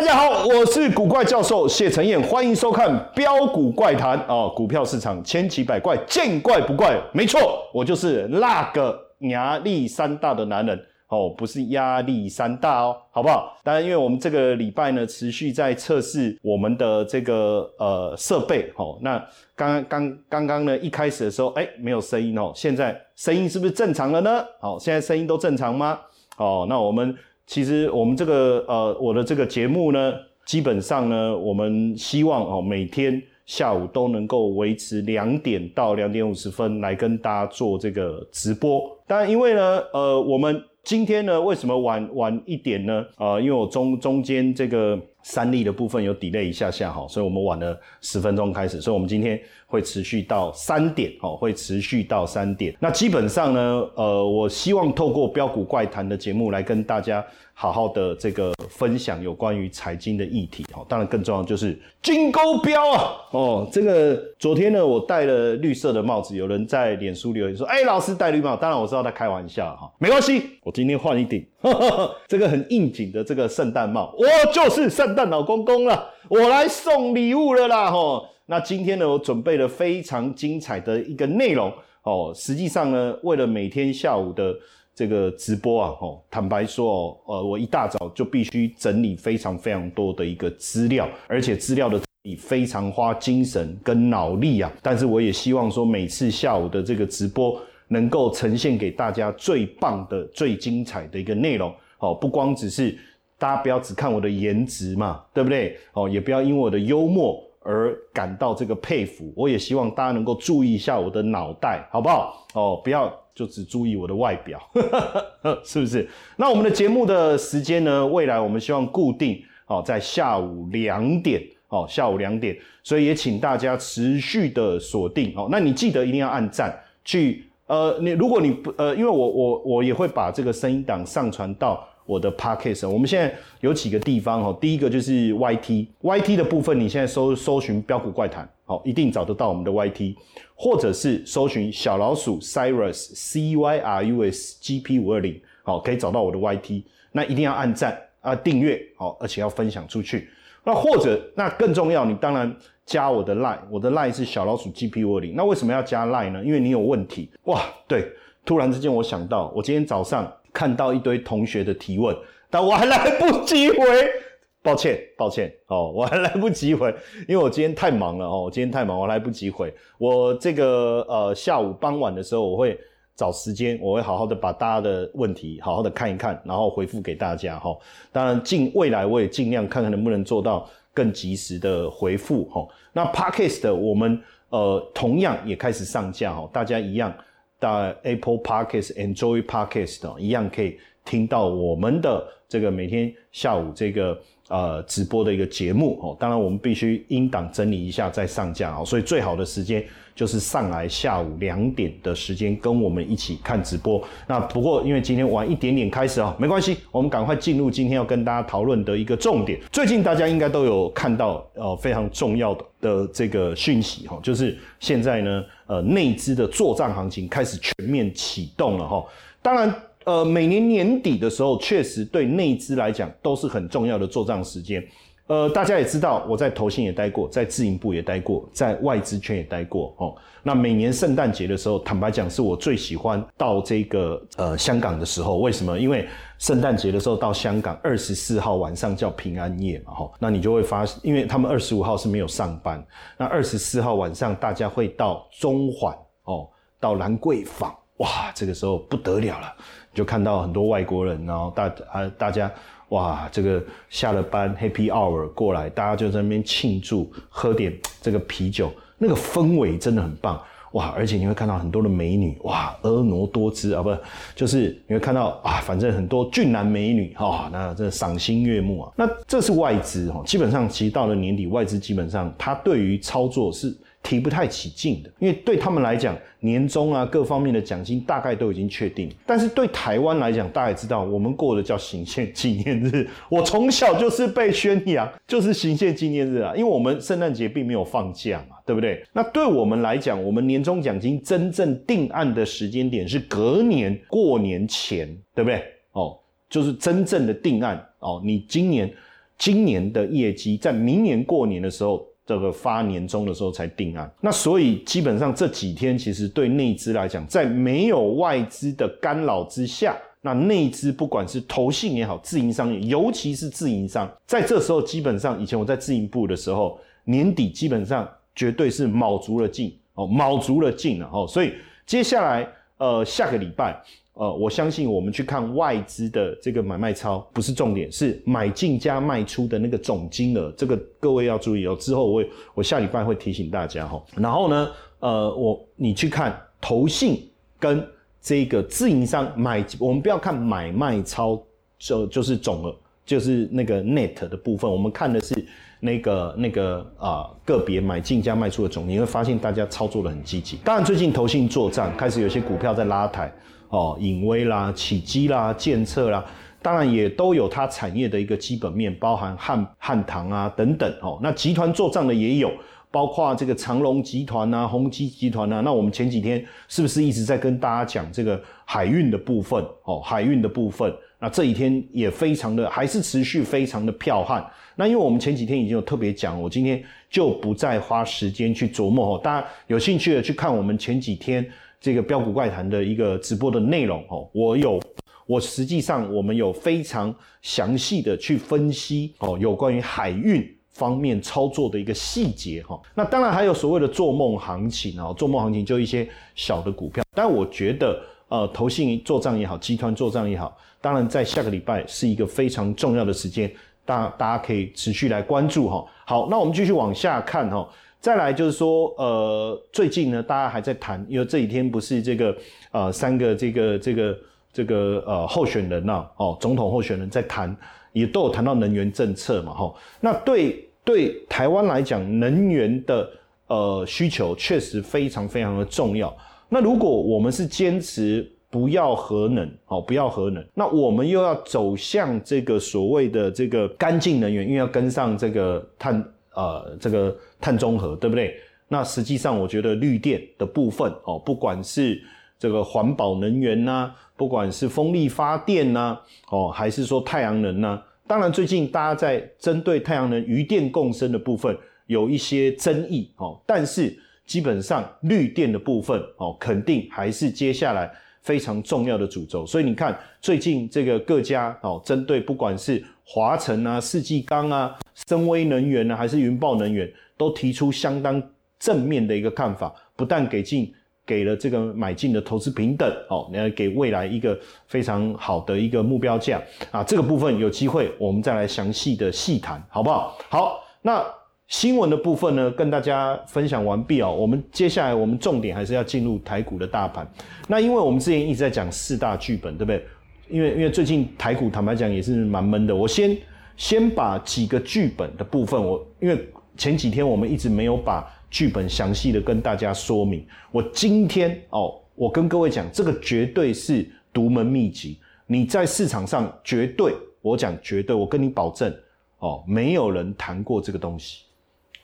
大家好，我是古怪教授谢承彦，欢迎收看《标股怪谈》哦，股票市场千奇百怪，见怪不怪。没错，我就是那个压力山大的男人哦，不是压力山大哦，好不好？当然，因为我们这个礼拜呢，持续在测试我们的这个呃设备哦。那刚刚刚刚呢，一开始的时候，哎，没有声音哦，现在声音是不是正常了呢？好，现在声音都正常吗？哦，那我们。其实我们这个呃，我的这个节目呢，基本上呢，我们希望哦，每天下午都能够维持两点到两点五十分来跟大家做这个直播。但，因为呢，呃，我们今天呢，为什么晚晚一点呢？呃，因为我中中间这个三例的部分有 delay 一下下哈，所以我们晚了十分钟开始，所以我们今天。会持续到三点哦，会持续到三点。那基本上呢，呃，我希望透过标股怪谈的节目来跟大家好好的这个分享有关于财经的议题哦。当然，更重要就是金钩标啊哦。这个昨天呢，我戴了绿色的帽子，有人在脸书留言说：“哎，老师戴绿帽。”当然我知道他开玩笑哈，没关系，我今天换一顶 这个很应景的这个圣诞帽，我就是圣诞老公公了，我来送礼物了啦哈。那今天呢，我准备了非常精彩的一个内容哦。实际上呢，为了每天下午的这个直播啊，哦，坦白说哦，呃，我一大早就必须整理非常非常多的一个资料，而且资料的整理非常花精神跟脑力啊。但是我也希望说，每次下午的这个直播能够呈现给大家最棒的、最精彩的一个内容哦。不光只是大家不要只看我的颜值嘛，对不对？哦，也不要因为我的幽默。而感到这个佩服，我也希望大家能够注意一下我的脑袋，好不好？哦，不要就只注意我的外表，是不是？那我们的节目的时间呢？未来我们希望固定哦，在下午两点哦，下午两点，所以也请大家持续的锁定哦。那你记得一定要按赞去，呃，你如果你不呃，因为我我我也会把这个声音档上传到。我的 podcast，我们现在有几个地方哦，第一个就是 YT，YT 的部分，你现在搜搜寻标股怪谈，好，一定找得到我们的 YT，或者是搜寻小老鼠 Cyrus C Y R U S G P 五二零，好，可以找到我的 YT，那一定要按赞啊，订阅，好，而且要分享出去，那或者那更重要，你当然加我的 line，我的 line 是小老鼠 G P 五二零，那为什么要加 line 呢？因为你有问题，哇，对，突然之间我想到，我今天早上。看到一堆同学的提问，但我还来不及回，抱歉，抱歉，哦，我还来不及回，因为我今天太忙了哦，我今天太忙，我来不及回。我这个呃下午傍晚的时候，我会找时间，我会好好的把大家的问题好好的看一看，然后回复给大家哈。当然，尽未来我也尽量看看能不能做到更及时的回复哈。那 Podcast 我们呃同样也开始上架哈，大家一样。到 Apple Podcast、Enjoy Podcast 一样可以听到我们的这个每天下午这个呃直播的一个节目哦。当然，我们必须音档整理一下再上架啊。所以最好的时间就是上来下午两点的时间跟我们一起看直播。那不过因为今天晚一点点开始哦，没关系，我们赶快进入今天要跟大家讨论的一个重点。最近大家应该都有看到呃非常重要的的这个讯息哈，就是现在呢。呃，内资的做账行情开始全面启动了哈。当然，呃，每年年底的时候，确实对内资来讲都是很重要的做账时间。呃，大家也知道，我在投信也待过，在自营部也待过，在外资圈也待过哦。那每年圣诞节的时候，坦白讲，是我最喜欢到这个呃香港的时候。为什么？因为圣诞节的时候到香港，二十四号晚上叫平安夜嘛，哈。那你就会发，因为他们二十五号是没有上班，那二十四号晚上大家会到中环哦，到兰桂坊，哇，这个时候不得了了，就看到很多外国人，然后大啊大家。哇，这个下了班 Happy Hour 过来，大家就在那边庆祝，喝点这个啤酒，那个氛围真的很棒哇！而且你会看到很多的美女哇，婀娜多姿啊，不就是你会看到啊，反正很多俊男美女哈，那这赏心悦目啊。那这是外资哈，基本上其实到了年底，外资基本上它对于操作是。提不太起劲的，因为对他们来讲，年终啊各方面的奖金大概都已经确定。但是对台湾来讲，大家知道，我们过的叫行宪纪念日。我从小就是被宣扬，就是行宪纪念日啊，因为我们圣诞节并没有放假嘛，对不对？那对我们来讲，我们年终奖金真正定案的时间点是隔年过年前，对不对？哦，就是真正的定案哦，你今年。今年的业绩在明年过年的时候，这个发年终的时候才定案。那所以基本上这几天其实对内资来讲，在没有外资的干扰之下，那内资不管是投信也好，自营商，尤其是自营商，在这时候基本上，以前我在自营部的时候，年底基本上绝对是卯足了劲哦，卯足了劲了哦。所以接下来呃下个礼拜。呃，我相信我们去看外资的这个买卖超不是重点，是买进加卖出的那个总金额，这个各位要注意哦。之后我我下礼拜会提醒大家哈。然后呢，呃，我你去看投信跟这个自营商买，我们不要看买卖超，就就是总额，就是那个 net 的部分，我们看的是那个那个啊个别买进加卖出的总，你会发现大家操作的很积极。当然，最近投信做账，开始有些股票在拉抬。哦，隐威啦、启基啦、建策啦，当然也都有它产业的一个基本面，包含汉汉唐啊等等哦。那集团做账的也有，包括这个长隆集团啊、宏基集团啊。那我们前几天是不是一直在跟大家讲这个海运的部分？哦，海运的部分，那这几天也非常的，还是持续非常的票悍。那因为我们前几天已经有特别讲，我今天就不再花时间去琢磨哦。大家有兴趣的去看我们前几天。这个标股怪谈的一个直播的内容哦，我有，我实际上我们有非常详细的去分析哦，有关于海运方面操作的一个细节哈。那当然还有所谓的做梦行情哦，做梦行情就一些小的股票。但我觉得呃，投信做账也好，集团做账也好，当然在下个礼拜是一个非常重要的时间，大大家可以持续来关注哈。好，那我们继续往下看哈。再来就是说，呃，最近呢，大家还在谈，因为这几天不是这个呃三个这个这个这个呃候选人呐，哦，总统候选人在谈，也都有谈到能源政策嘛，哈。那对对台湾来讲，能源的呃需求确实非常非常的重要。那如果我们是坚持不要核能，哦，不要核能，那我们又要走向这个所谓的这个干净能源，因为要跟上这个碳。呃，这个碳中和对不对？那实际上我觉得绿电的部分哦，不管是这个环保能源呐，不管是风力发电呐，哦，还是说太阳能呐，当然最近大家在针对太阳能余电共生的部分有一些争议哦，但是基本上绿电的部分哦，肯定还是接下来非常重要的主轴。所以你看最近这个各家哦，针对不管是华晨啊、世纪钢啊、深威能源呢，还是云豹能源，都提出相当正面的一个看法，不但给进给了这个买进的投资平等，哦，来给未来一个非常好的一个目标价啊。这个部分有机会我们再来详细的细谈，好不好？好，那新闻的部分呢，跟大家分享完毕哦。我们接下来我们重点还是要进入台股的大盘。那因为我们之前一直在讲四大剧本，对不对？因为因为最近台股坦白讲也是蛮闷的，我先先把几个剧本的部分，我因为前几天我们一直没有把剧本详细的跟大家说明，我今天哦，我跟各位讲，这个绝对是独门秘籍，你在市场上绝对，我讲绝对，我跟你保证哦，没有人谈过这个东西，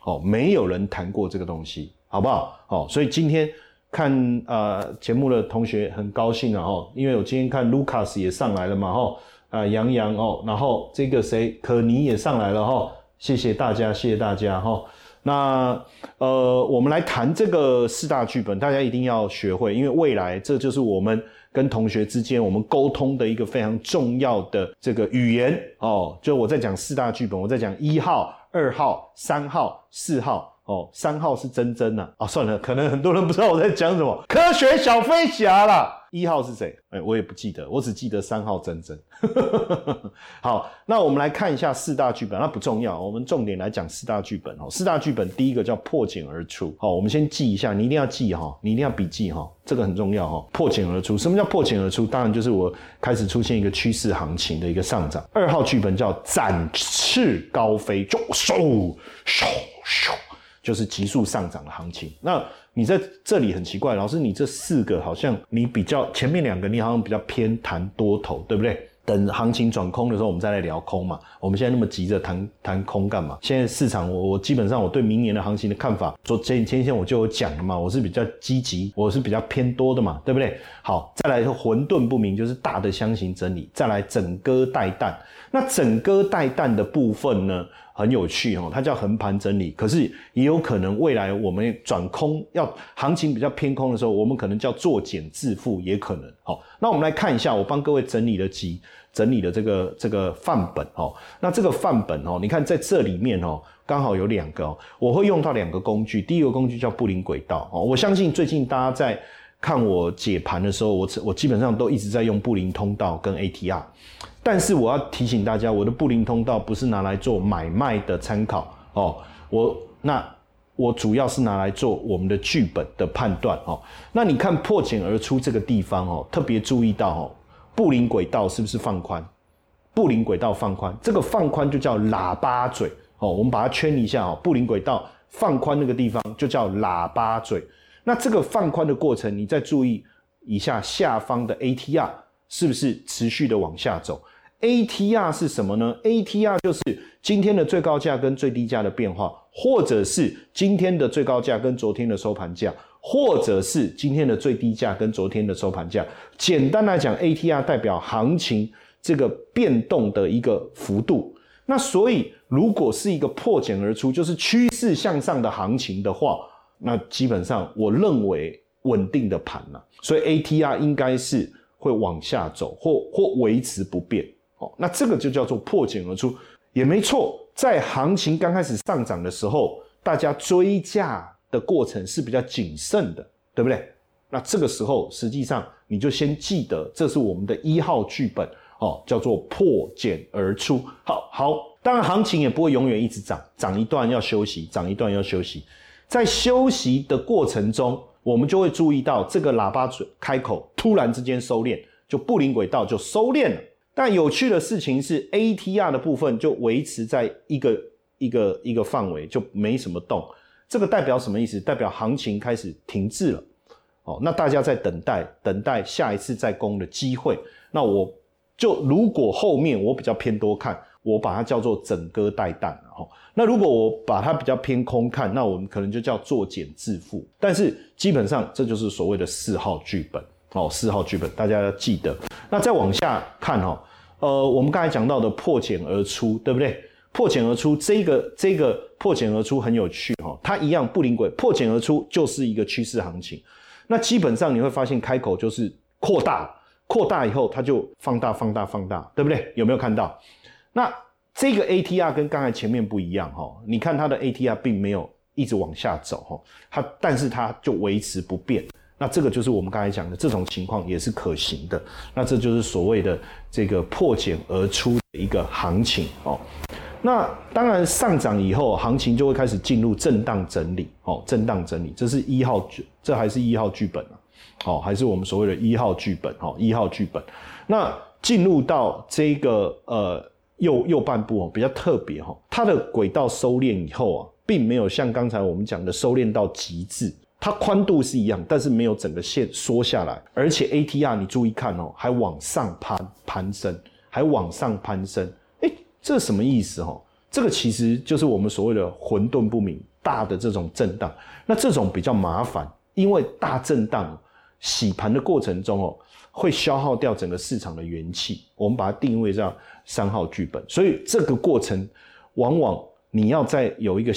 哦，没有人谈过这个东西，好不好？哦，所以今天。看呃节目的同学很高兴啊哈，因为我今天看 Lucas 也上来了嘛哈，啊杨洋哦，然后这个谁可妮也上来了哈，谢谢大家，谢谢大家哈。那呃我们来谈这个四大剧本，大家一定要学会，因为未来这就是我们跟同学之间我们沟通的一个非常重要的这个语言哦。就我在讲四大剧本，我在讲一号、二号、三号、四号。哦，三号是真真呐，啊，算了，可能很多人不知道我在讲什么，科学小飞侠啦。一号是谁？哎，我也不记得，我只记得三号真真。好，那我们来看一下四大剧本，那不重要，我们重点来讲四大剧本哦。四大剧本第一个叫破茧而出，好，我们先记一下，你一定要记哈，你一定要笔记哈，这个很重要哈。破茧而出，什么叫破茧而出？当然就是我开始出现一个趋势行情的一个上涨。二号剧本叫展翅高飞，就嗖嗖嗖。就是急速上涨的行情。那你在这里很奇怪，老师，你这四个好像你比较前面两个，你好像比较偏谈多头，对不对？等行情转空的时候，我们再来聊空嘛。我们现在那么急着谈谈空干嘛？现在市场我我基本上我对明年的行情的看法，昨前前天我就有讲了嘛，我是比较积极，我是比较偏多的嘛，对不对？好，再来混沌不明，就是大的箱型整理，再来整割带弹。那整割带弹的部分呢？很有趣哦，它叫横盘整理，可是也有可能未来我们转空要行情比较偏空的时候，我们可能叫做减自负，也可能。好，那我们来看一下，我帮各位整理了几整理的这个这个范本哦。那这个范本哦，你看在这里面哦，刚好有两个哦，我会用到两个工具。第一个工具叫布林轨道哦，我相信最近大家在看我解盘的时候，我我基本上都一直在用布林通道跟 ATR。但是我要提醒大家，我的布林通道不是拿来做买卖的参考哦，我那我主要是拿来做我们的剧本的判断哦。那你看破茧而出这个地方哦，特别注意到哦，布林轨道是不是放宽？布林轨道放宽，这个放宽就叫喇叭嘴哦。我们把它圈一下哦，布林轨道放宽那个地方就叫喇叭嘴。那这个放宽的过程，你再注意一下下方的 ATR 是不是持续的往下走？ATR 是什么呢？ATR 就是今天的最高价跟最低价的变化，或者是今天的最高价跟昨天的收盘价，或者是今天的最低价跟昨天的收盘价。简单来讲，ATR 代表行情这个变动的一个幅度。那所以，如果是一个破茧而出，就是趋势向上的行情的话，那基本上我认为稳定的盘了。所以 ATR 应该是会往下走，或或维持不变。哦，那这个就叫做破茧而出，也没错。在行情刚开始上涨的时候，大家追价的过程是比较谨慎的，对不对？那这个时候，实际上你就先记得，这是我们的一号剧本哦，叫做破茧而出。好好，当然行情也不会永远一直涨，涨一段要休息，涨一段要休息。在休息的过程中，我们就会注意到这个喇叭嘴开口突然之间收敛，就布林轨道就收敛了。但有趣的事情是，ATR 的部分就维持在一个一个一个范围，就没什么动。这个代表什么意思？代表行情开始停滞了。哦，那大家在等待，等待下一次再攻的机会。那我就如果后面我比较偏多看，我把它叫做整割带弹。哦，那如果我把它比较偏空看，那我们可能就叫做减自缚。但是基本上这就是所谓的四号剧本。哦，四号剧本，大家要记得。那再往下看哈，呃，我们刚才讲到的破茧而出，对不对？破茧而出，这个这个破茧而出很有趣哈，它一样不灵鬼，破茧而出就是一个趋势行情。那基本上你会发现开口就是扩大，扩大以后它就放大、放大、放大，对不对？有没有看到？那这个 ATR 跟刚才前面不一样哈，你看它的 ATR 并没有一直往下走哈，它但是它就维持不变。那这个就是我们刚才讲的这种情况也是可行的。那这就是所谓的这个破茧而出的一个行情哦。那当然上涨以后，行情就会开始进入震荡整理哦，震荡整理，这是一号剧，这还是一号剧本啊，哦，还是我们所谓的一号剧本哦，一号剧本。那进入到这个呃右右半部哦，比较特别哈，它的轨道收敛以后啊，并没有像刚才我们讲的收敛到极致。它宽度是一样，但是没有整个线缩下来，而且 ATR 你注意看哦，还往上攀攀升，还往上攀升，哎，这什么意思哦？这个其实就是我们所谓的混沌不明大的这种震荡，那这种比较麻烦，因为大震荡洗盘的过程中哦，会消耗掉整个市场的元气，我们把它定位在三号剧本，所以这个过程往往你要在有一个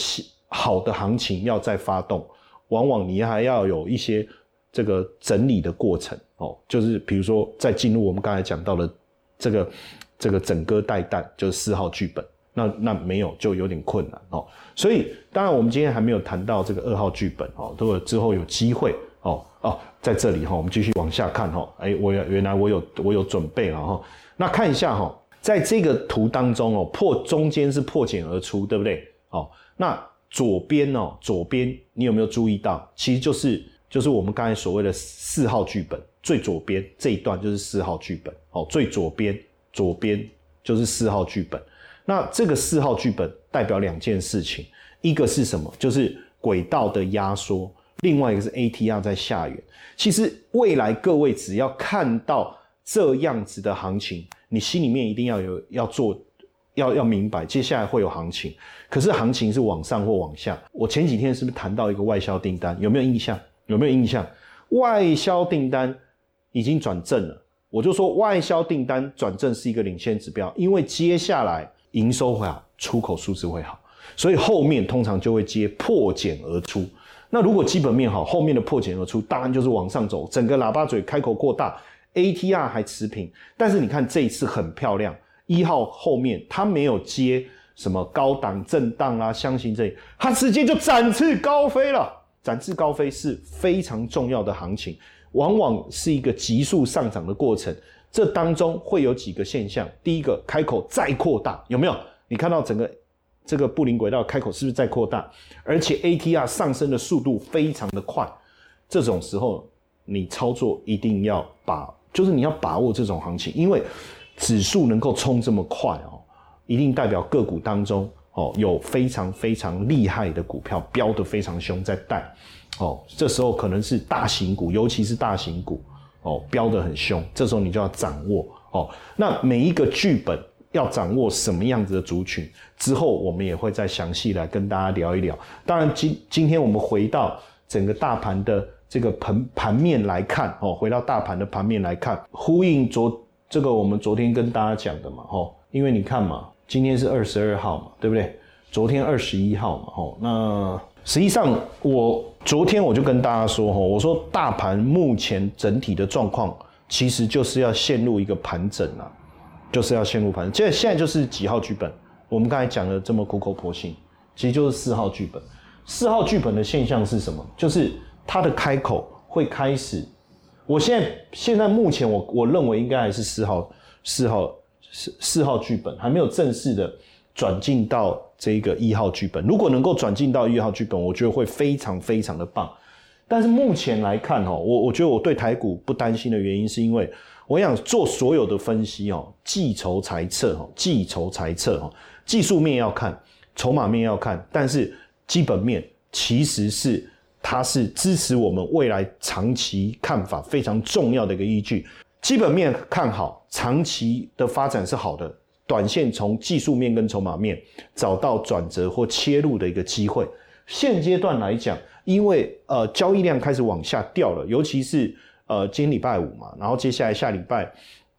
好的行情要再发动。往往你还要有一些这个整理的过程哦，就是比如说在进入我们刚才讲到的这个这个整个带弹，就是四号剧本，那那没有就有点困难哦。所以当然我们今天还没有谈到这个二号剧本哦，都之后有机会哦哦，在这里哈，我们继续往下看哈。哎，我原来我有我有准备了哈。那看一下哈，在这个图当中哦，破中间是破茧而出，对不对？哦，那。左边哦，左边你有没有注意到？其实就是就是我们刚才所谓的四号剧本，最左边这一段就是四号剧本。哦，最左边左边就是四号剧本。那这个四号剧本代表两件事情，一个是什么？就是轨道的压缩，另外一个是 ATR 在下缘。其实未来各位只要看到这样子的行情，你心里面一定要有要做，要要明白接下来会有行情，可是行情是往上或往下。我前几天是不是谈到一个外销订单？有没有印象？有没有印象？外销订单已经转正了，我就说外销订单转正是一个领先指标，因为接下来营收会好，出口数字会好，所以后面通常就会接破茧而出。那如果基本面好，后面的破茧而出，当然就是往上走，整个喇叭嘴开口扩大，ATR 还持平。但是你看这一次很漂亮，一号后面它没有接什么高档震荡啊，箱型这里，它直接就展翅高飞了。展翅高飞是非常重要的行情，往往是一个急速上涨的过程。这当中会有几个现象，第一个开口再扩大，有没有？你看到整个？这个布林轨道开口是不是在扩大？而且 ATR 上升的速度非常的快，这种时候你操作一定要把，就是你要把握这种行情，因为指数能够冲这么快哦，一定代表个股当中哦有非常非常厉害的股票飙得非常凶在带哦，这时候可能是大型股，尤其是大型股哦飙得很凶，这时候你就要掌握哦，那每一个剧本。要掌握什么样子的族群，之后我们也会再详细来跟大家聊一聊。当然，今今天我们回到整个大盘的这个盘盘面来看，哦，回到大盘的盘面来看，呼应昨这个我们昨天跟大家讲的嘛，吼，因为你看嘛，今天是二十二号嘛，对不对？昨天二十一号嘛，吼，那实际上我昨天我就跟大家说，吼，我说大盘目前整体的状况，其实就是要陷入一个盘整啊。就是要陷入盘，这现在就是几号剧本？我们刚才讲的这么苦口婆心，其实就是四号剧本。四号剧本的现象是什么？就是它的开口会开始。我现在现在目前我我认为应该还是四号四号四四号剧本，还没有正式的转进到这个一号剧本。如果能够转进到一号剧本，我觉得会非常非常的棒。但是目前来看哦，我我觉得我对台股不担心的原因是因为。我想做所有的分析哦，计筹裁测哈，计筹裁测哈，技术面要看，筹码面要看，但是基本面其实是它是支持我们未来长期看法非常重要的一个依据。基本面看好，长期的发展是好的，短线从技术面跟筹码面找到转折或切入的一个机会。现阶段来讲，因为呃交易量开始往下掉了，尤其是。呃，今天礼拜五嘛，然后接下来下礼拜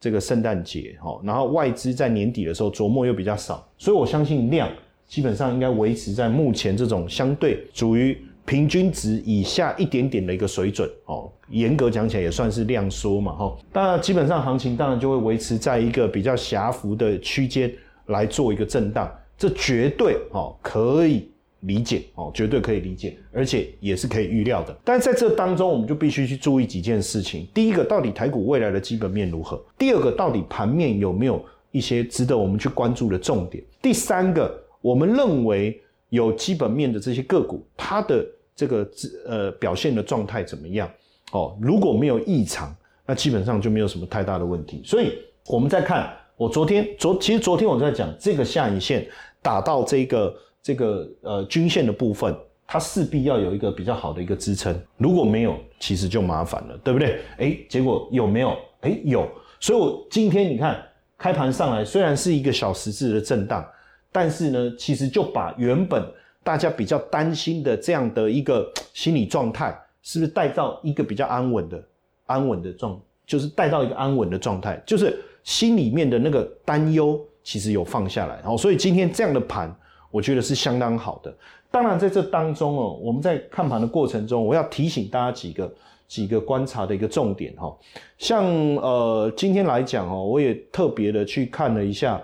这个圣诞节，哈，然后外资在年底的时候琢磨又比较少，所以我相信量基本上应该维持在目前这种相对属于平均值以下一点点的一个水准，哦，严格讲起来也算是量缩嘛，哈，当然基本上行情当然就会维持在一个比较狭幅的区间来做一个震荡，这绝对哦可以。理解哦，绝对可以理解，而且也是可以预料的。但在这当中，我们就必须去注意几件事情。第一个，到底台股未来的基本面如何？第二个，到底盘面有没有一些值得我们去关注的重点？第三个，我们认为有基本面的这些个股，它的这个呃表现的状态怎么样？哦，如果没有异常，那基本上就没有什么太大的问题。所以我们在看，我昨天昨其实昨天我在讲这个下影线打到这个。这个呃均线的部分，它势必要有一个比较好的一个支撑，如果没有，其实就麻烦了，对不对？哎，结果有没有？哎，有。所以我今天你看开盘上来，虽然是一个小十字的震荡，但是呢，其实就把原本大家比较担心的这样的一个心理状态，是不是带到一个比较安稳的、安稳的状，就是带到一个安稳的状态，就是心里面的那个担忧，其实有放下来。然后，所以今天这样的盘。我觉得是相当好的。当然，在这当中哦，我们在看盘的过程中，我要提醒大家几个几个观察的一个重点哈。像呃，今天来讲哦，我也特别的去看了一下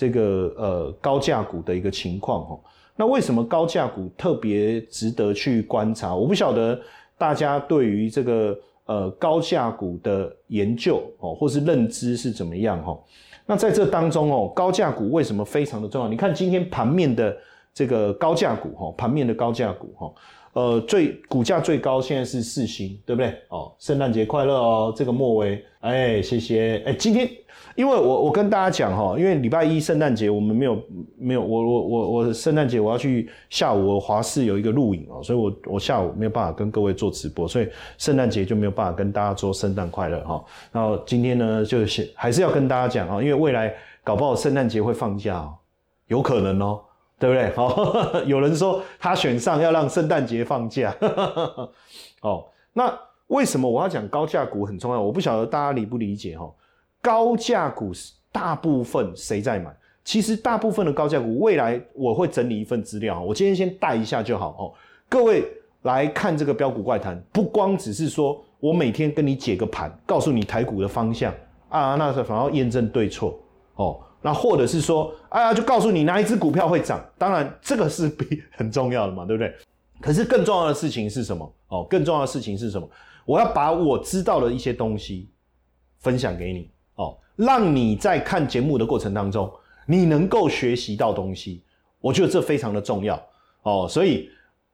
这个呃高价股的一个情况哈。那为什么高价股特别值得去观察？我不晓得大家对于这个呃高价股的研究哦，或是认知是怎么样哈？那在这当中哦，高价股为什么非常的重要？你看今天盘面的这个高价股哈，盘面的高价股哈，呃，最股价最高现在是四星，对不对？哦，圣诞节快乐哦，这个莫威，哎，谢谢，哎，今天因为我我跟大家讲哈，因为礼拜一圣诞节我们没有没有，我我我我圣诞节我要去下午我华视有一个录影哦，所以我我下午没有办法跟各位做直播，所以圣诞节就没有办法跟大家说圣诞快乐哈。然后今天呢，就是还是要跟大家讲啊，因为未来搞不好圣诞节会放假哦，有可能哦。对不对？好，有人说他选上要让圣诞节放假。哦，那为什么我要讲高价股很重要？我不晓得大家理不理解哈。高价股大部分谁在买？其实大部分的高价股，未来我会整理一份资料，我今天先带一下就好哦。各位来看这个标股怪谈，不光只是说我每天跟你解个盘，告诉你台股的方向啊，那是反而验证对错哦。那或者是说，哎呀，就告诉你哪一只股票会涨，当然这个是比 很重要的嘛，对不对？可是更重要的事情是什么？哦，更重要的事情是什么？我要把我知道的一些东西分享给你，哦，让你在看节目的过程当中，你能够学习到东西，我觉得这非常的重要，哦，所以，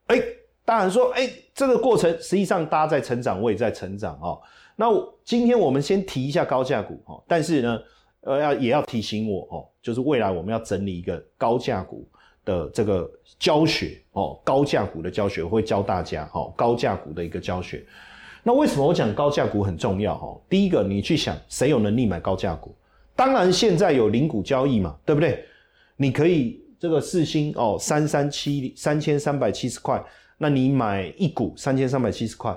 哎，当然说，哎，这个过程实际上大家在成长，我也在成长，哦，那今天我们先提一下高价股，哦，但是呢。呃，要也要提醒我哦，就是未来我们要整理一个高价股的这个教学哦，高价股的教学会教大家哦，高价股的一个教学。那为什么我讲高价股很重要哦？第一个，你去想谁有能力买高价股？当然现在有零股交易嘛，对不对？你可以这个四星哦，三三七三千三百七十块，那你买一股三千三百七十块。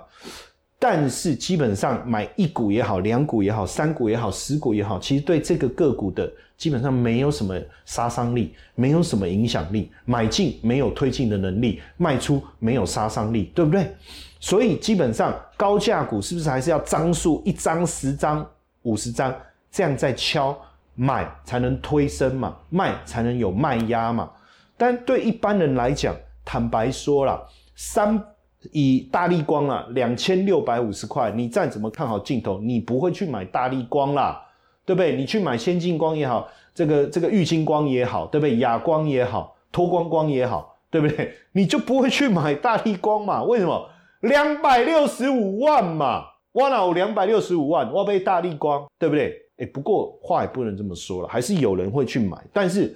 但是基本上买一股也好，两股也好，三股也好，十股也好，其实对这个个股的基本上没有什么杀伤力，没有什么影响力。买进没有推进的能力，卖出没有杀伤力，对不对？所以基本上高价股是不是还是要张数一张、十张、五十张这样在敲买才能推升嘛，卖才能有卖压嘛？但对一般人来讲，坦白说了，三。以大力光啊，两千六百五十块，你再怎么看好镜头，你不会去买大力光啦，对不对？你去买先进光也好，这个这个玉金光也好，对不对？哑光也好，脱光光也好，对不对？你就不会去买大力光嘛？为什么？两百六十五万嘛，哇啦，我两百六十五万，我被大力光，对不对？哎，不过话也不能这么说了，还是有人会去买，但是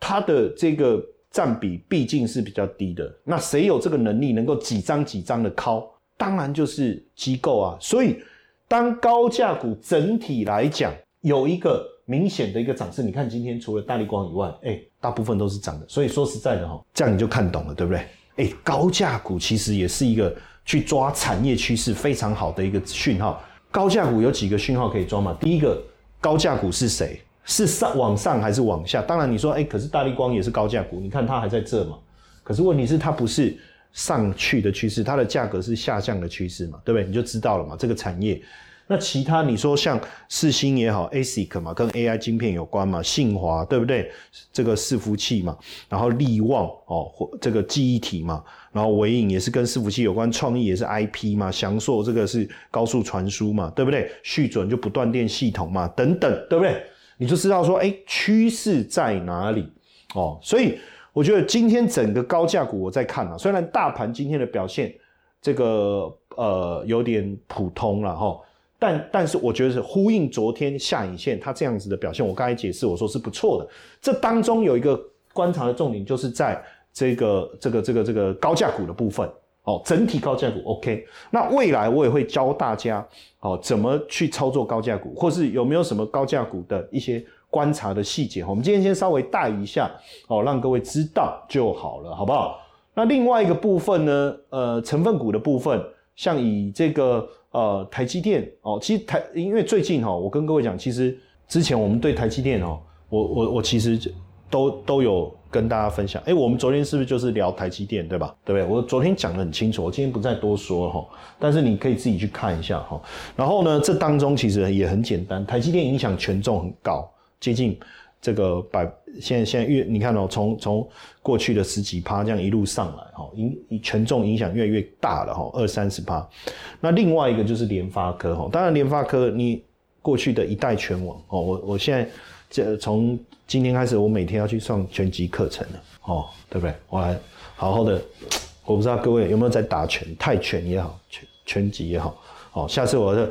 它的这个。占比毕竟是比较低的，那谁有这个能力能够几张几张的敲？当然就是机构啊。所以，当高价股整体来讲有一个明显的一个涨势，你看今天除了大力光以外，哎，大部分都是涨的。所以说实在的哈，这样你就看懂了，对不对？哎，高价股其实也是一个去抓产业趋势非常好的一个讯号。高价股有几个讯号可以抓嘛？第一个，高价股是谁？是上往上还是往下？当然你说，哎，可是大力光也是高价股，你看它还在这嘛？可是问题是它不是上去的趋势，它的价格是下降的趋势嘛？对不对？你就知道了嘛？这个产业，那其他你说像四星也好，ASIC 嘛，跟 AI 晶片有关嘛？信华对不对？这个伺服器嘛，然后力旺哦，或这个记忆体嘛，然后伟影也是跟伺服器有关，创意也是 IP 嘛，翔硕这个是高速传输嘛，对不对？续准就不断电系统嘛，等等，对不对？你就知道说，哎，趋势在哪里哦？所以我觉得今天整个高价股我在看啊，虽然大盘今天的表现这个呃有点普通了哈，但但是我觉得是呼应昨天下影线它这样子的表现。我刚才解释我说是不错的，这当中有一个观察的重点就是在这个这个这个这个高价股的部分。哦，整体高价股 OK，那未来我也会教大家哦，怎么去操作高价股，或是有没有什么高价股的一些观察的细节。我们今天先稍微带一下哦，让各位知道就好了，好不好？那另外一个部分呢，呃，成分股的部分，像以这个呃台积电哦，其实台因为最近哈，我跟各位讲，其实之前我们对台积电哦，我我我其实都都有。跟大家分享，哎，我们昨天是不是就是聊台积电，对吧？对不对？我昨天讲的很清楚，我今天不再多说哈。但是你可以自己去看一下哈。然后呢，这当中其实也很简单，台积电影响权重很高，接近这个百，现在现在越你看哦，从从过去的十几趴这样一路上来哈，影权重影响越来越大了哈，二三十趴。那另外一个就是联发科哈，当然联发科你过去的一代全网哦，我我现在。这从今天开始，我每天要去上拳击课程了，哦，对不对？我来好好的我不知道各位有没有在打拳，泰拳也好，拳拳击也好，好，下次我的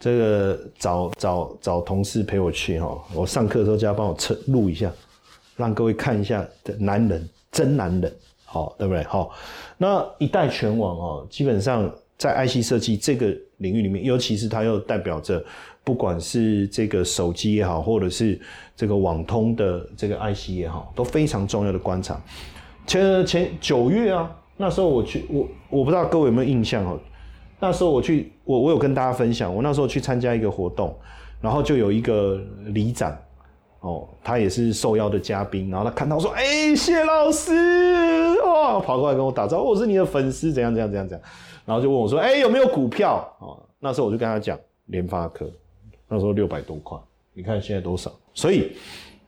这个找找找同事陪我去哈，我上课的时候就要帮我测录一下，让各位看一下的男人真男人，好，对不对？好，那一代拳王哦，基本上在 IC 设计这个领域里面，尤其是它又代表着，不管是这个手机也好，或者是这个网通的这个 IC 也好，都非常重要的观察。前前九月啊。那时候我去，我我不知道各位有没有印象哦。那时候我去，我我有跟大家分享，我那时候去参加一个活动，然后就有一个里展，哦，他也是受邀的嘉宾，然后他看到说，哎，谢老师，哇，跑过来跟我打招呼，我是你的粉丝，怎样怎样怎样怎样，然后就问我说，哎，有没有股票？哦，那时候我就跟他讲，联发科，那时候六百多块，你看现在多少？所以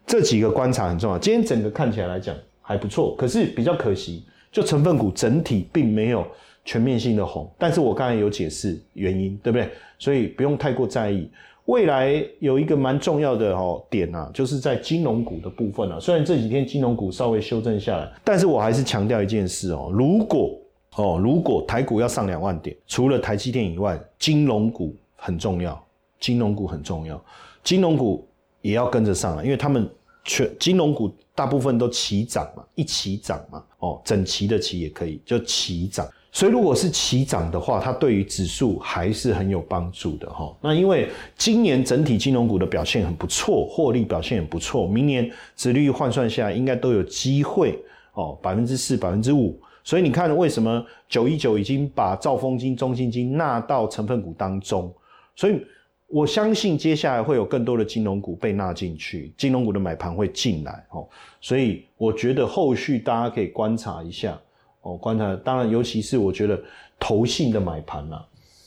这几个观察很重要。今天整个看起来来讲还不错，可是比较可惜。就成分股整体并没有全面性的红，但是我刚才有解释原因，对不对？所以不用太过在意。未来有一个蛮重要的哦点啊，就是在金融股的部分啊。虽然这几天金融股稍微修正下来，但是我还是强调一件事哦，如果哦如果台股要上两万点，除了台积电以外，金融股很重要，金融股很重要，金融股也要跟着上来，因为他们全金融股。大部分都齐涨嘛，一起涨嘛，哦，整齐的齐也可以，就齐涨。所以如果是齐涨的话，它对于指数还是很有帮助的哈。那因为今年整体金融股的表现很不错，获利表现很不错，明年殖率换算下应该都有机会哦，百分之四、百分之五。所以你看为什么九一九已经把兆丰金、中信金纳到成分股当中，所以。我相信接下来会有更多的金融股被纳进去，金融股的买盘会进来哦，所以我觉得后续大家可以观察一下哦，观察。当然，尤其是我觉得投信的买盘呐，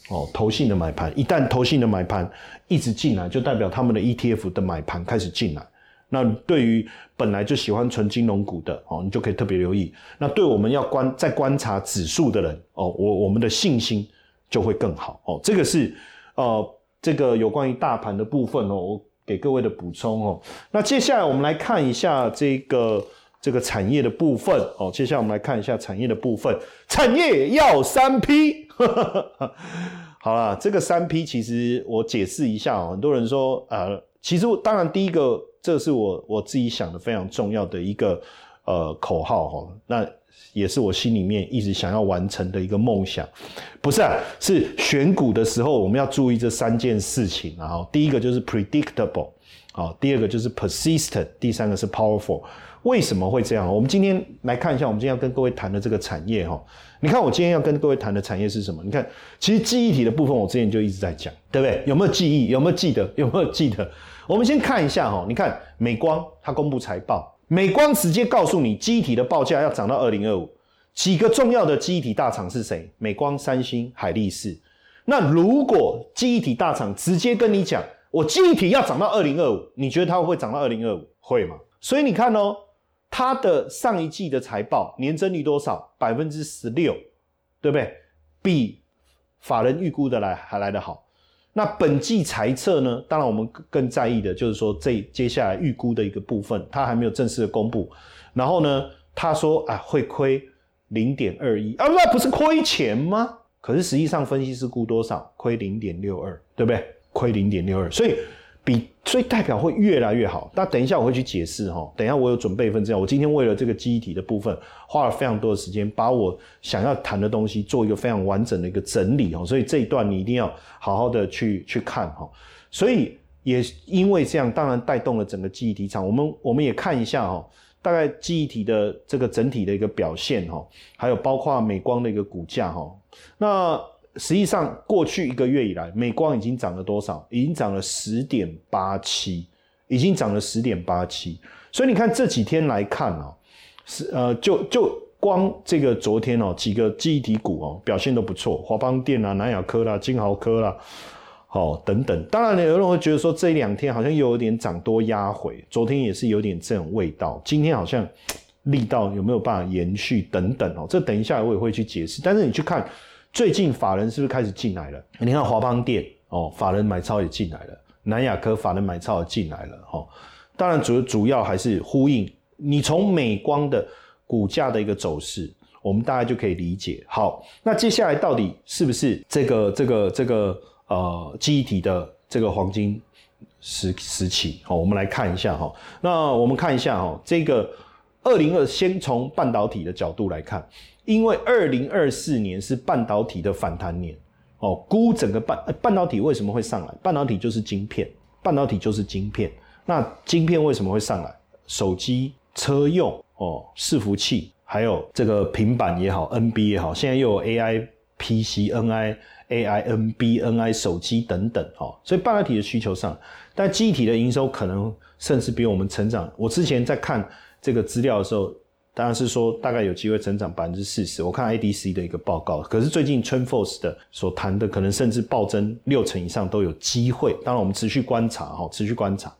哦，投信的买盘，一旦投信的买盘一直进来，就代表他们的 ETF 的买盘开始进来。那对于本来就喜欢纯金融股的哦，你就可以特别留意。那对我们要观在观察指数的人哦，我我们的信心就会更好哦。这个是呃。这个有关于大盘的部分哦，我给各位的补充哦。那接下来我们来看一下这个这个产业的部分哦。接下来我们来看一下产业的部分，产业要三 P。好了，这个三 P 其实我解释一下哦。很多人说呃，其实当然第一个，这是我我自己想的非常重要的一个呃口号哈。那也是我心里面一直想要完成的一个梦想，不是啊，是选股的时候我们要注意这三件事情。然后第一个就是 predictable，好，第二个就是 persistent，第三个是 powerful。为什么会这样？我们今天来看一下，我们今天要跟各位谈的这个产业哈。你看我今天要跟各位谈的产业是什么？你看，其实记忆体的部分我之前就一直在讲，对不对？有没有记忆？有没有记得？有没有记得？我们先看一下哈，你看美光它公布财报。美光直接告诉你，机体的报价要涨到二零二五。几个重要的记忆体大厂是谁？美光、三星、海力士。那如果记忆体大厂直接跟你讲，我记忆体要涨到二零二五，你觉得它会涨到二零二五？会吗？所以你看哦，它的上一季的财报年增率多少？百分之十六，对不对？比法人预估的来还来得好。那本季财测呢？当然，我们更在意的就是说，这接下来预估的一个部分，它还没有正式的公布。然后呢，他说啊，会亏零点二一啊，那不是亏钱吗？可是实际上分析师估多少？亏零点六二，对不对？亏零点六二，所以。比所以代表会越来越好，那等一下我会去解释哈。等一下我有准备一份资料，我今天为了这个记忆体的部分花了非常多的时间，把我想要谈的东西做一个非常完整的一个整理哦。所以这一段你一定要好好的去去看哈。所以也因为这样，当然带动了整个记忆体厂。我们我们也看一下哈，大概记忆体的这个整体的一个表现哈，还有包括美光的一个股价哈。那实际上，过去一个月以来，美光已经涨了多少？已经涨了十点八七，已经涨了十点八七。所以你看这几天来看哦，是呃，就就光这个昨天哦，几个记忆体股哦表现都不错，华邦电啊、南亚科啦、金豪科啦，好等等。当然，有人会觉得说这两天好像又有点涨多压回，昨天也是有点这种味道，今天好像力道有没有办法延续等等哦？这等一下我也会去解释。但是你去看。最近法人是不是开始进来了？你看华邦电哦，法人买超也进来了，南亚科法人买超也进来了哈。当然主主要还是呼应你从美光的股价的一个走势，我我们大概就可以理解。好，那接下来到底是不是这个这个这个呃记忆体的这个黄金时时期？好，我们来看一下哈。那我们看一下哈，这个二零二先从半导体的角度来看，因为二零二四年是半导体的反弹年哦，估整个半半导体为什么会上来？半导体就是晶片，半导体就是晶片。那晶片为什么会上来？手机、车用哦，伺服器。还有这个平板也好，NB 也好，现在又有 AI PC、NI、AI NB、NI 手机等等，哦，所以半导体的需求上，但机体的营收可能甚至比我们成长。我之前在看这个资料的时候，当然是说大概有机会成长百分之四十。我看 ADC 的一个报告，可是最近 t r e n f o r c e 的所谈的可能甚至暴增六成以上都有机会。当然我们持续观察，哈，持续观察。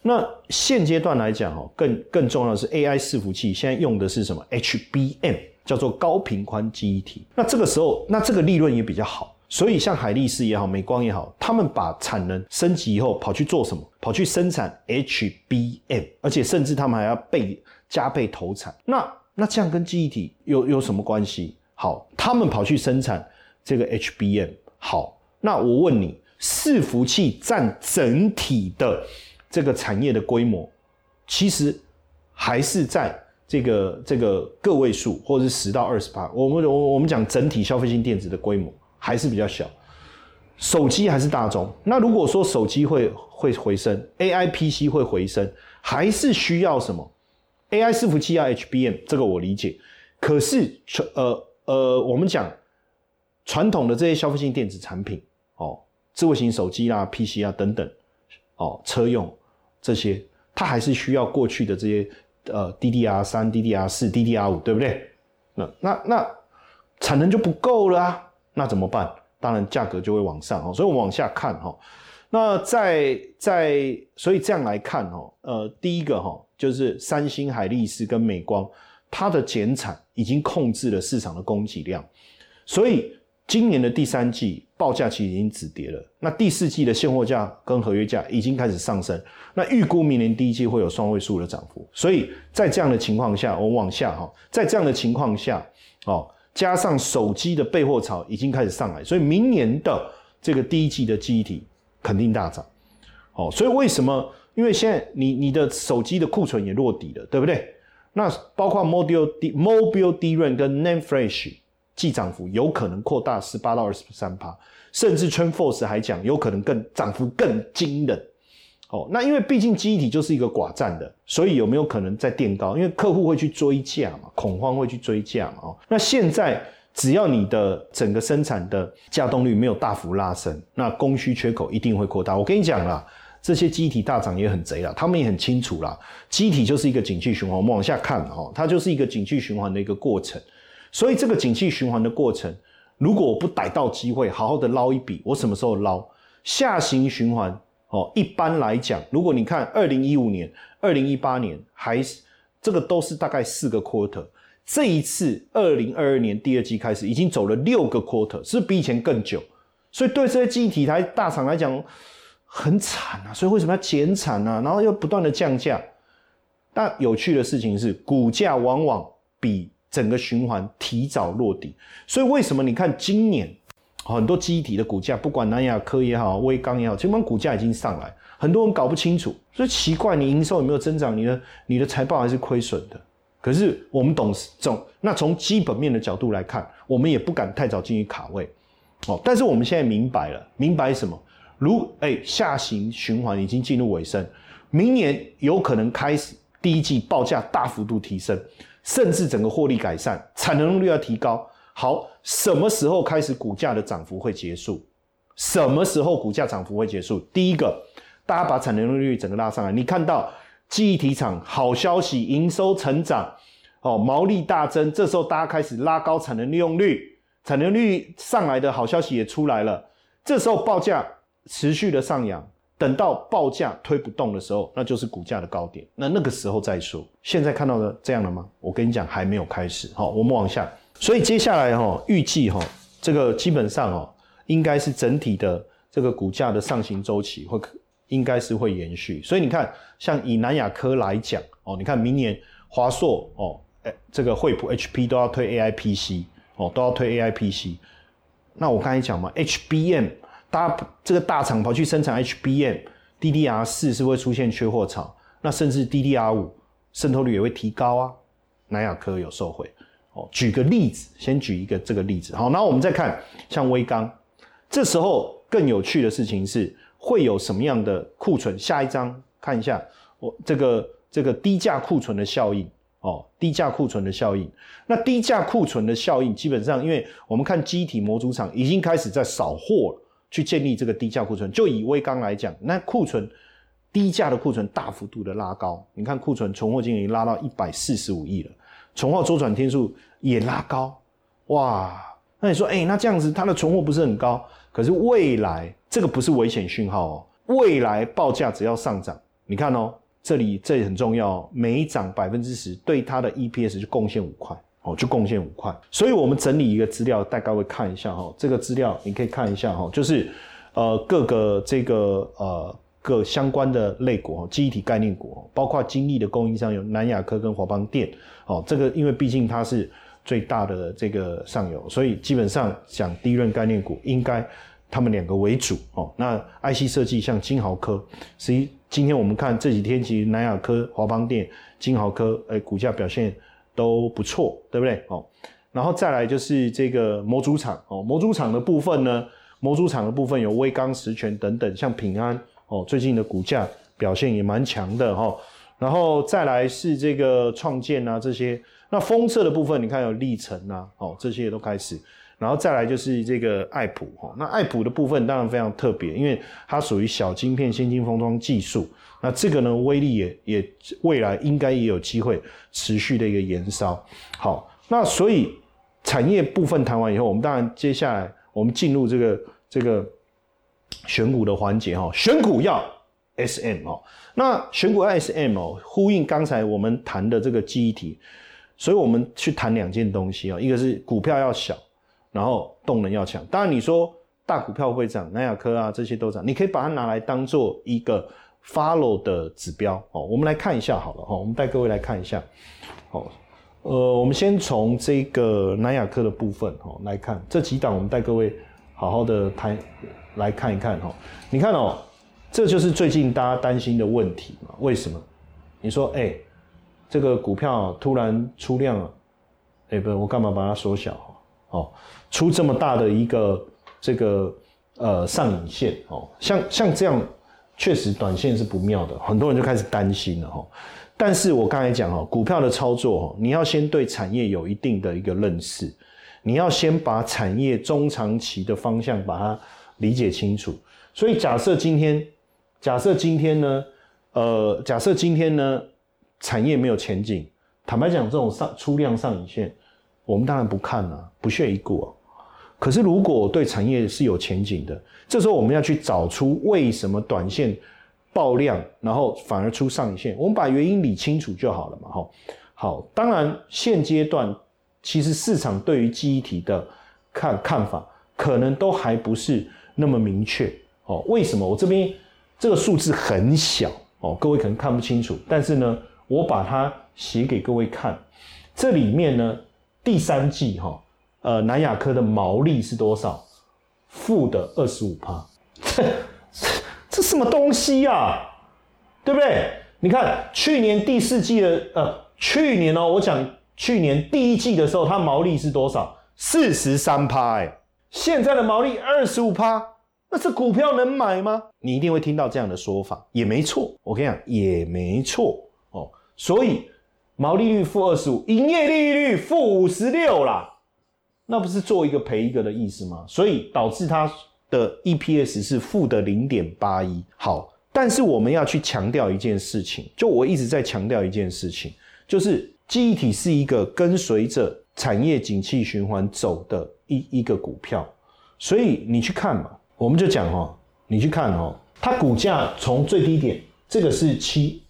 那现阶段来讲，哦，更更重要的是 AI 伺服器现在用的是什么？HBM 叫做高频宽记忆体。那这个时候，那这个利润也比较好。所以像海力士也好，美光也好，他们把产能升级以后，跑去做什么？跑去生产 HBM，而且甚至他们还要倍加倍投产。那那这样跟记忆体有有什么关系？好，他们跑去生产这个 HBM。好，那我问你，伺服器占整体的？这个产业的规模，其实还是在这个这个个位数，或者是十到二十八。我们我我们讲整体消费性电子的规模还是比较小，手机还是大众。那如果说手机会会回升，AI PC 会回升，还是需要什么？AI 伺服器要 HBM，这个我理解。可是传呃呃，我们讲传统的这些消费性电子产品，哦，智慧型手机啦、PC 啊等等，哦，车用。这些它还是需要过去的这些呃 DDR 三、DDR 四、DDR 五，对不对？那那那产能就不够了啊，那怎么办？当然价格就会往上哦。所以我们往下看哈，那在在所以这样来看哈，呃，第一个哈就是三星、海力士跟美光，它的减产已经控制了市场的供给量，所以。今年的第三季报价其实已经止跌了，那第四季的现货价跟合约价已经开始上升，那预估明年第一季会有双位数的涨幅，所以在这样的情况下，我往下哈，在这样的情况下，哦，加上手机的备货潮已经开始上来，所以明年的这个第一季的记忆体肯定大涨，哦，所以为什么？因为现在你你的手机的库存也落底了，对不对？那包括 Mobile D Mobile DRAM 跟 Name Flash。季涨幅有可能扩大十八到二十三趴，甚至 TrendForce 还讲有可能更涨幅更惊人。哦，那因为毕竟记忆体就是一个寡占的，所以有没有可能再垫高？因为客户会去追价嘛，恐慌会去追价嘛。哦，那现在只要你的整个生产的价动率没有大幅拉升，那供需缺口一定会扩大。我跟你讲啦，这些机体大涨也很贼啦，他们也很清楚啦，机体就是一个景气循环。我们往下看哈，它就是一个景气循环的一个过程。所以这个景气循环的过程，如果我不逮到机会，好好的捞一笔，我什么时候捞？下行循环哦，一般来讲，如果你看二零一五年、二零一八年，还是这个都是大概四个 quarter。这一次二零二二年第二季开始，已经走了六个 quarter，是比以前更久。所以对这些记忆体台大厂来讲，很惨啊。所以为什么要减产呢？然后又不断的降价。但有趣的事情是，股价往往比。整个循环提早落底，所以为什么你看今年很多机体的股价，不管南亚科也好，威刚也好，基本上股价已经上来，很多人搞不清楚，所以奇怪，你营收有没有增长？你的你的财报还是亏损的。可是我们懂总，那从基本面的角度来看，我们也不敢太早进去卡位哦。但是我们现在明白了，明白什么？如哎下行循环已经进入尾声，明年有可能开始第一季报价大幅度提升。甚至整个获利改善，产能率要提高。好，什么时候开始股价的涨幅会结束？什么时候股价涨幅会结束？第一个，大家把产能利率整个拉上来，你看到记忆体厂好消息，营收成长，哦，毛利大增，这时候大家开始拉高产能利用率，产能率上来的好消息也出来了，这时候报价持续的上扬。等到报价推不动的时候，那就是股价的高点。那那个时候再说。现在看到的这样了吗？我跟你讲，还没有开始。好，我们往下。所以接下来哈，预计哈，这个基本上哦，应该是整体的这个股价的上行周期会应该是会延续。所以你看，像以南亚科来讲哦，你看明年华硕哦，哎，这个惠普 HP 都要推 AIPC 哦，都要推 AIPC。那我刚才讲嘛，HBM，大这个大厂跑去生产 HBM，DDR 四是会出现缺货潮，那甚至 DDR 五渗透率也会提高啊。南亚科有受惠哦。举个例子，先举一个这个例子，好，然后我们再看像微刚，这时候更有趣的事情是会有什么样的库存？下一张看一下，我这个这个低价库存的效应。哦，低价库存的效应。那低价库存的效应，基本上，因为我们看机体模组厂已经开始在扫货了，去建立这个低价库存。就以微刚来讲，那库存低价的库存大幅度的拉高，你看库存存货金额拉到一百四十五亿了，存货周转天数也拉高，哇！那你说，哎，那这样子它的存货不是很高？可是未来这个不是危险讯号哦，未来报价只要上涨，你看哦。这里这里很重要，每涨百分之十，对它的 EPS 就贡献五块，哦，就贡献五块。所以我们整理一个资料，大概会看一下哈。这个资料你可以看一下哈，就是呃各个这个呃各相关的类股，记忆体概念股，包括精密的供应商有南亚科跟华邦电，哦，这个因为毕竟它是最大的这个上游，所以基本上讲低润概念股应该他们两个为主哦。那 IC 设计像金豪科，实际。今天我们看这几天，其实南亚科、华邦电、金豪科，哎，股价表现都不错，对不对？哦，然后再来就是这个模组厂哦，模组厂的部分呢，模组厂的部分有威刚、实权等等，像平安哦，最近的股价表现也蛮强的哈。然后再来是这个创建啊这些，那封测的部分你看有历程啊，哦，这些都开始。然后再来就是这个爱普哈，那爱普的部分当然非常特别，因为它属于小晶片先进封装技术，那这个呢威力也也未来应该也有机会持续的一个延烧。好，那所以产业部分谈完以后，我们当然接下来我们进入这个这个选股的环节哈，选股要 S M 哦，那选股 S M 哦，呼应刚才我们谈的这个记忆体，所以我们去谈两件东西哦，一个是股票要小。然后动能要强，当然你说大股票会涨，南亚科啊这些都涨，你可以把它拿来当做一个 follow 的指标哦。我们来看一下好了哈，我们带各位来看一下。好，呃，我们先从这个南亚科的部分哦来看这几档，我们带各位好好的谈来看一看哈。你看哦，这就是最近大家担心的问题嘛？为什么？你说哎，这个股票突然出量了，哎不，我干嘛把它缩小？哦，出这么大的一个这个呃上影线哦，像像这样确实短线是不妙的，很多人就开始担心了哈。但是我刚才讲哈，股票的操作你要先对产业有一定的一个认识，你要先把产业中长期的方向把它理解清楚。所以假设今天，假设今天呢，呃，假设今天呢，产业没有前景，坦白讲，这种上出量上影线。我们当然不看了，不屑一顾啊。可是如果对产业是有前景的，这时候我们要去找出为什么短线爆量，然后反而出上影线，我们把原因理清楚就好了嘛。哈，好，当然现阶段其实市场对于记忆体的看看法，可能都还不是那么明确哦。为什么？我这边这个数字很小哦，各位可能看不清楚，但是呢，我把它写给各位看，这里面呢。第三季哈，呃，南亚科的毛利是多少？负的二十五趴，这 这什么东西呀？对不对？你看去年第四季的，呃，去年哦，我讲去年第一季的时候，它毛利是多少？四十三趴，哎，现在的毛利二十五趴，那这股票能买吗？你一定会听到这样的说法，也没错，我跟你讲，也没错哦，所以。毛利率负二十五，营业利率负五十六啦，那不是做一个赔一个的意思吗？所以导致它的 EPS 是负的零点八一。好，但是我们要去强调一件事情，就我一直在强调一件事情，就是记忆体是一个跟随着产业景气循环走的一一个股票，所以你去看嘛，我们就讲哦，你去看哦，它股价从最低点，这个是七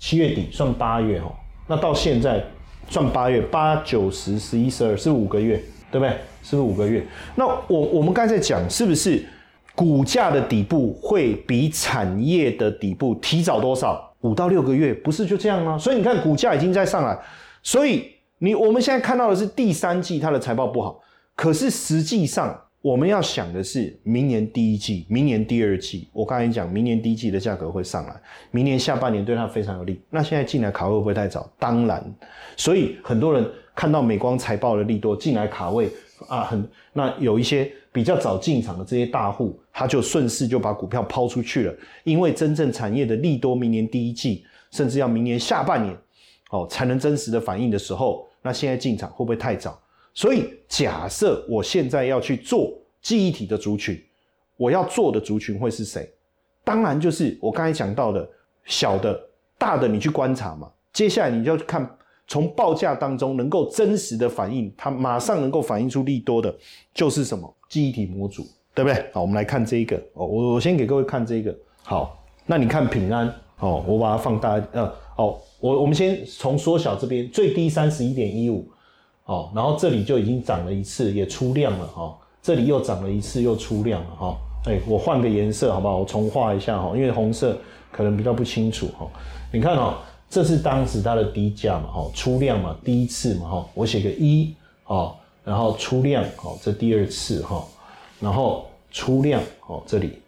七月底算八月哦。那到现在算八月，八九十十一十二是五个月，对不对？是不是五个月？那我我们刚才讲，是不是股价的底部会比产业的底部提早多少？五到六个月，不是就这样吗？所以你看股价已经在上来，所以你我们现在看到的是第三季它的财报不好，可是实际上我们要想的是明年第一季、明年第二季。我刚才讲，明年第一季的价格会上来，明年下半年对它非常有利。那现在进来卡位会不会太早？当然，所以很多人看到美光财报的利多进来卡位啊，很那有一些比较早进场的这些大户，他就顺势就把股票抛出去了，因为真正产业的利多，明年第一季甚至要明年下半年。哦，才能真实的反映的时候，那现在进场会不会太早？所以假设我现在要去做记忆体的族群，我要做的族群会是谁？当然就是我刚才讲到的小的、大的，你去观察嘛。接下来你就要看从报价当中能够真实的反映，它马上能够反映出利多的，就是什么记忆体模组，对不对？好，我们来看这一个哦，我我先给各位看这个。好，那你看平安哦，我把它放大，呃，哦。我我们先从缩小这边最低三十一点一五，哦，然后这里就已经涨了一次，也出量了哈，这里又涨了一次，又出量了哈，哎，我换个颜色好不好？我重画一下哈，因为红色可能比较不清楚哈。你看哈，这是当时它的低价嘛，哈，出量嘛，第一次嘛，哈，我写个一，哦，然后出量，哦，这第二次哈，然后出量，哦，这里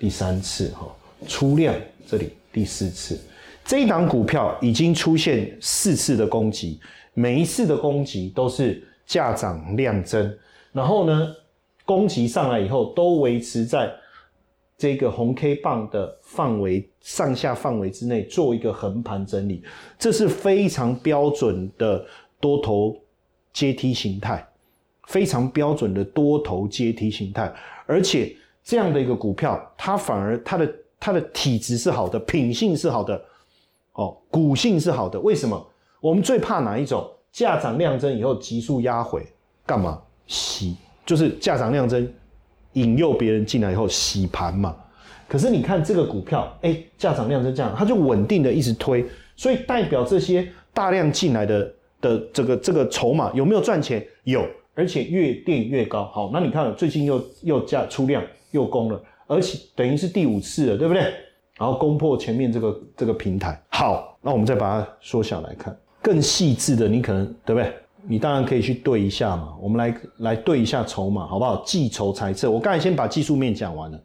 第三次哈，出量这里第四次。这一档股票已经出现四次的攻击，每一次的攻击都是价涨量增，然后呢，攻击上来以后都维持在这个红 K 棒的范围上下范围之内做一个横盘整理，这是非常标准的多头阶梯形态，非常标准的多头阶梯形态，而且这样的一个股票，它反而它的它的体质是好的，品性是好的。哦，股性是好的，为什么？我们最怕哪一种？价涨量增以后急速压回，干嘛？洗，就是价涨量增，引诱别人进来以后洗盘嘛。可是你看这个股票，哎，价涨量增这样，它就稳定的一直推，所以代表这些大量进来的的这个这个筹码有没有赚钱？有，而且越垫越高。好，那你看最近又又加出量又攻了，而且等于是第五次了，对不对？然后攻破前面这个这个平台，好，那我们再把它缩小来看，更细致的，你可能对不对？你当然可以去对一下嘛。我们来来对一下筹码，好不好？计筹裁测，我刚才先把技术面讲完了，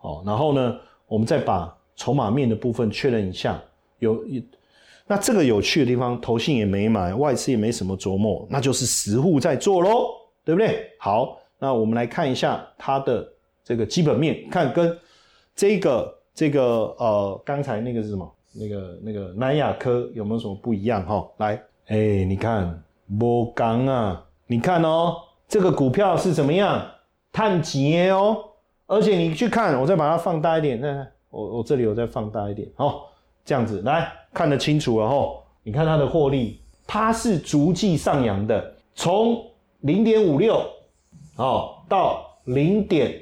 哦，然后呢，我们再把筹码面的部分确认一下。有，那这个有趣的地方，投信也没买，外资也没什么琢磨，那就是实户在做喽，对不对？好，那我们来看一下它的这个基本面，看跟这个。这个呃，刚才那个是什么？那个那个南亚科有没有什么不一样哈？来，哎，你看波刚啊，你看哦，这个股票是怎么样？碳结哦，而且你去看，我再把它放大一点，那我我这里我再放大一点，哦，这样子来看得清楚了哈。你看它的获利，它是逐季上扬的，从零点五六哦到零点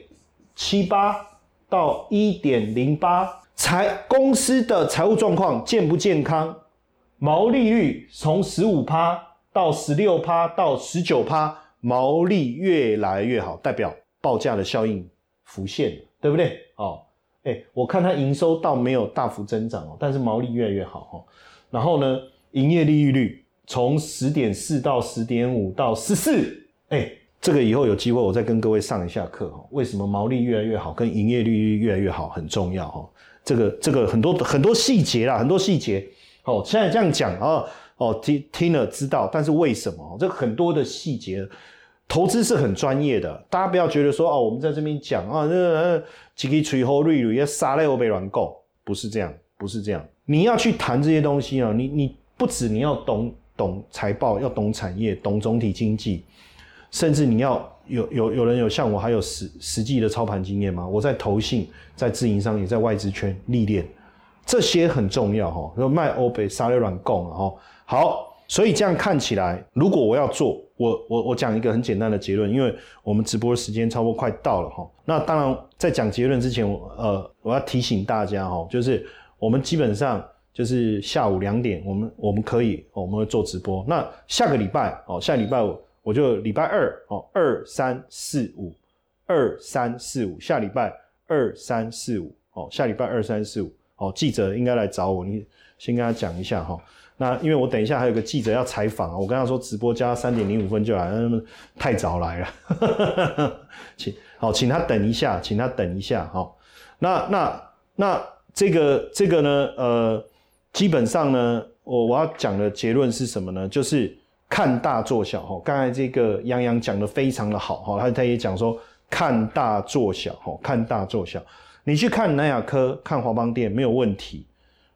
七八。到一点零八，财公司的财务状况健不健康？毛利率从十五趴到十六趴到十九趴，毛利越来越好，代表报价的效应浮现，对不对？哦，哎，我看它营收倒没有大幅增长哦，但是毛利越来越好哦。然后呢，营业利率率从十点四到十点五到十四，哎。这个以后有机会我再跟各位上一下课哈，为什么毛利越来越好，跟营业利率越来越好很重要哈。这个这个很多很多细节啦，很多细节。哦，现在这样讲啊，哦听听了知道，但是为什么？这很多的细节，投资是很专业的，大家不要觉得说哦，我们在这边讲啊，这几个吹后瑞瑞要杀了我被乱搞，不是这样，不是这样。你要去谈这些东西啊，你你不止你要懂懂财报，要懂产业，懂总体经济。甚至你要有有有人有像我还有实实际的操盘经验吗？我在投信、在自营商也在外资圈历练，这些很重要哈。说卖欧北沙利软供哈，好，所以这样看起来，如果我要做，我我我讲一个很简单的结论，因为我们直播的时间差不多快到了哈。那当然在讲结论之前，呃，我要提醒大家哈，就是我们基本上就是下午两点，我们我们可以我们会做直播。那下个礼拜哦，下礼拜五。我就礼拜二哦，二三四五，二三四五，下礼拜二三四五哦，下礼拜二三四五哦，记者应该来找我，你先跟他讲一下哈。那因为我等一下还有个记者要采访，我跟他说直播加三点零五分就来，太早来了，请好，请他等一下，请他等一下，哈，那那那这个这个呢，呃，基本上呢，我我要讲的结论是什么呢？就是看大做小哈。刚才这个杨洋讲的非常的好哈，他他也讲说看大做小哈，看大做小，你去看南亚科、看华邦店没有问题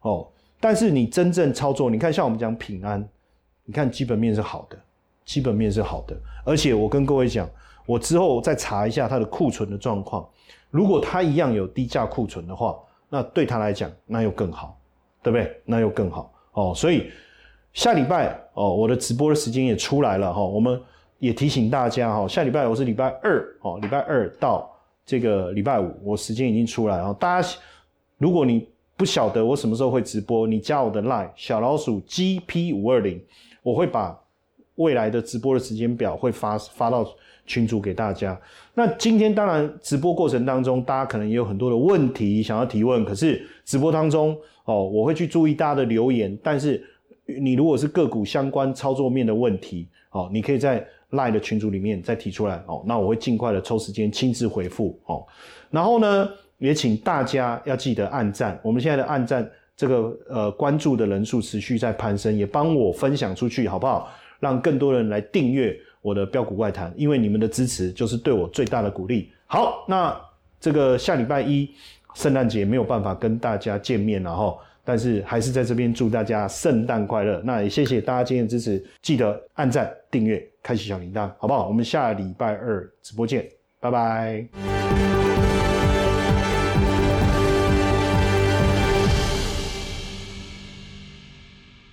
哦。但是你真正操作，你看像我们讲平安，你看基本面是好的，基本面是好的，而且我跟各位讲，我之后再查一下它的库存的状况，如果它一样有低价库存的话，那对他来讲那又更好，对不对？那又更好哦。所以下礼拜哦，我的直播的时间也出来了哈，我们也提醒大家哈，下礼拜我是礼拜二哦，礼拜二到这个礼拜五，我时间已经出来了，大家如果你。不晓得我什么时候会直播，你加我的 line 小老鼠 GP 五二零，我会把未来的直播的时间表会发发到群组给大家。那今天当然直播过程当中，大家可能也有很多的问题想要提问，可是直播当中哦，我会去注意大家的留言。但是你如果是个股相关操作面的问题，哦，你可以在 line 的群组里面再提出来哦，那我会尽快的抽时间亲自回复哦。然后呢？也请大家要记得按赞，我们现在的按赞这个呃关注的人数持续在攀升，也帮我分享出去好不好？让更多人来订阅我的标股怪谈，因为你们的支持就是对我最大的鼓励。好，那这个下礼拜一圣诞节没有办法跟大家见面了哈，但是还是在这边祝大家圣诞快乐。那也谢谢大家今天的支持，记得按赞、订阅、开启小铃铛，好不好？我们下礼拜二直播见，拜拜。